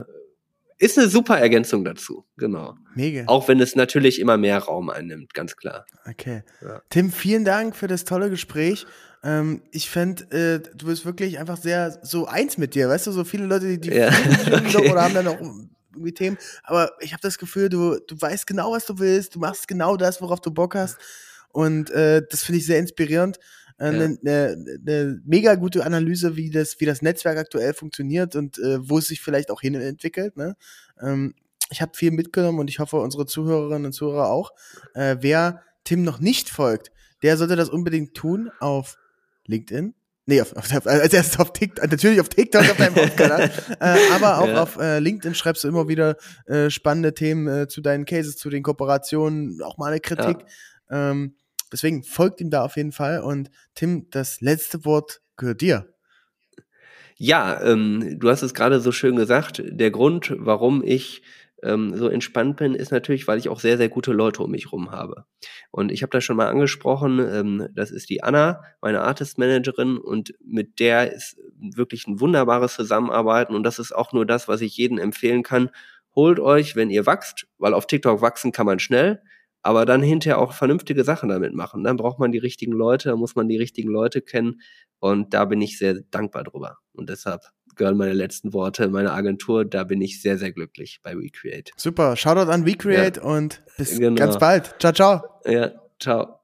ist eine super Ergänzung dazu, genau. Mega. Auch wenn es natürlich immer mehr Raum einnimmt, ganz klar. Okay. Ja. Tim, vielen Dank für das tolle Gespräch. Ähm, ich fände, äh, du bist wirklich einfach sehr so eins mit dir, weißt du, so viele Leute, die, die ja. okay. oder haben dann auch irgendwie Themen, aber ich habe das Gefühl, du, du weißt genau, was du willst, du machst genau das, worauf du Bock hast und äh, das finde ich sehr inspirierend eine, äh, ja. eine, eine mega gute Analyse, wie das, wie das Netzwerk aktuell funktioniert und äh, wo es sich vielleicht auch hin entwickelt. Ne? Ähm, ich habe viel mitgenommen und ich hoffe, unsere Zuhörerinnen und Zuhörer auch. Äh, wer Tim noch nicht folgt, der sollte das unbedingt tun auf LinkedIn. Nee, auf, auf, als erstes auf TikTok, natürlich auf TikTok auf deinem Hauptkanal, äh, aber auch ja. auf äh, LinkedIn schreibst du immer wieder äh, spannende Themen äh, zu deinen Cases, zu den Kooperationen, auch mal eine Kritik. Ja. Ähm, Deswegen folgt ihm da auf jeden Fall. Und Tim, das letzte Wort gehört dir. Ja, ähm, du hast es gerade so schön gesagt. Der Grund, warum ich ähm, so entspannt bin, ist natürlich, weil ich auch sehr, sehr gute Leute um mich rum habe. Und ich habe das schon mal angesprochen, ähm, das ist die Anna, meine Artist Managerin, und mit der ist wirklich ein wunderbares Zusammenarbeiten. Und das ist auch nur das, was ich jedem empfehlen kann. Holt euch, wenn ihr wachst, weil auf TikTok wachsen kann man schnell aber dann hinterher auch vernünftige Sachen damit machen. Dann braucht man die richtigen Leute, dann muss man die richtigen Leute kennen und da bin ich sehr dankbar drüber. Und deshalb gehören meine letzten Worte meiner Agentur, da bin ich sehr, sehr glücklich bei WeCreate. Super, Shoutout an WeCreate ja. und bis genau. ganz bald. Ciao, ciao. Ja, ciao.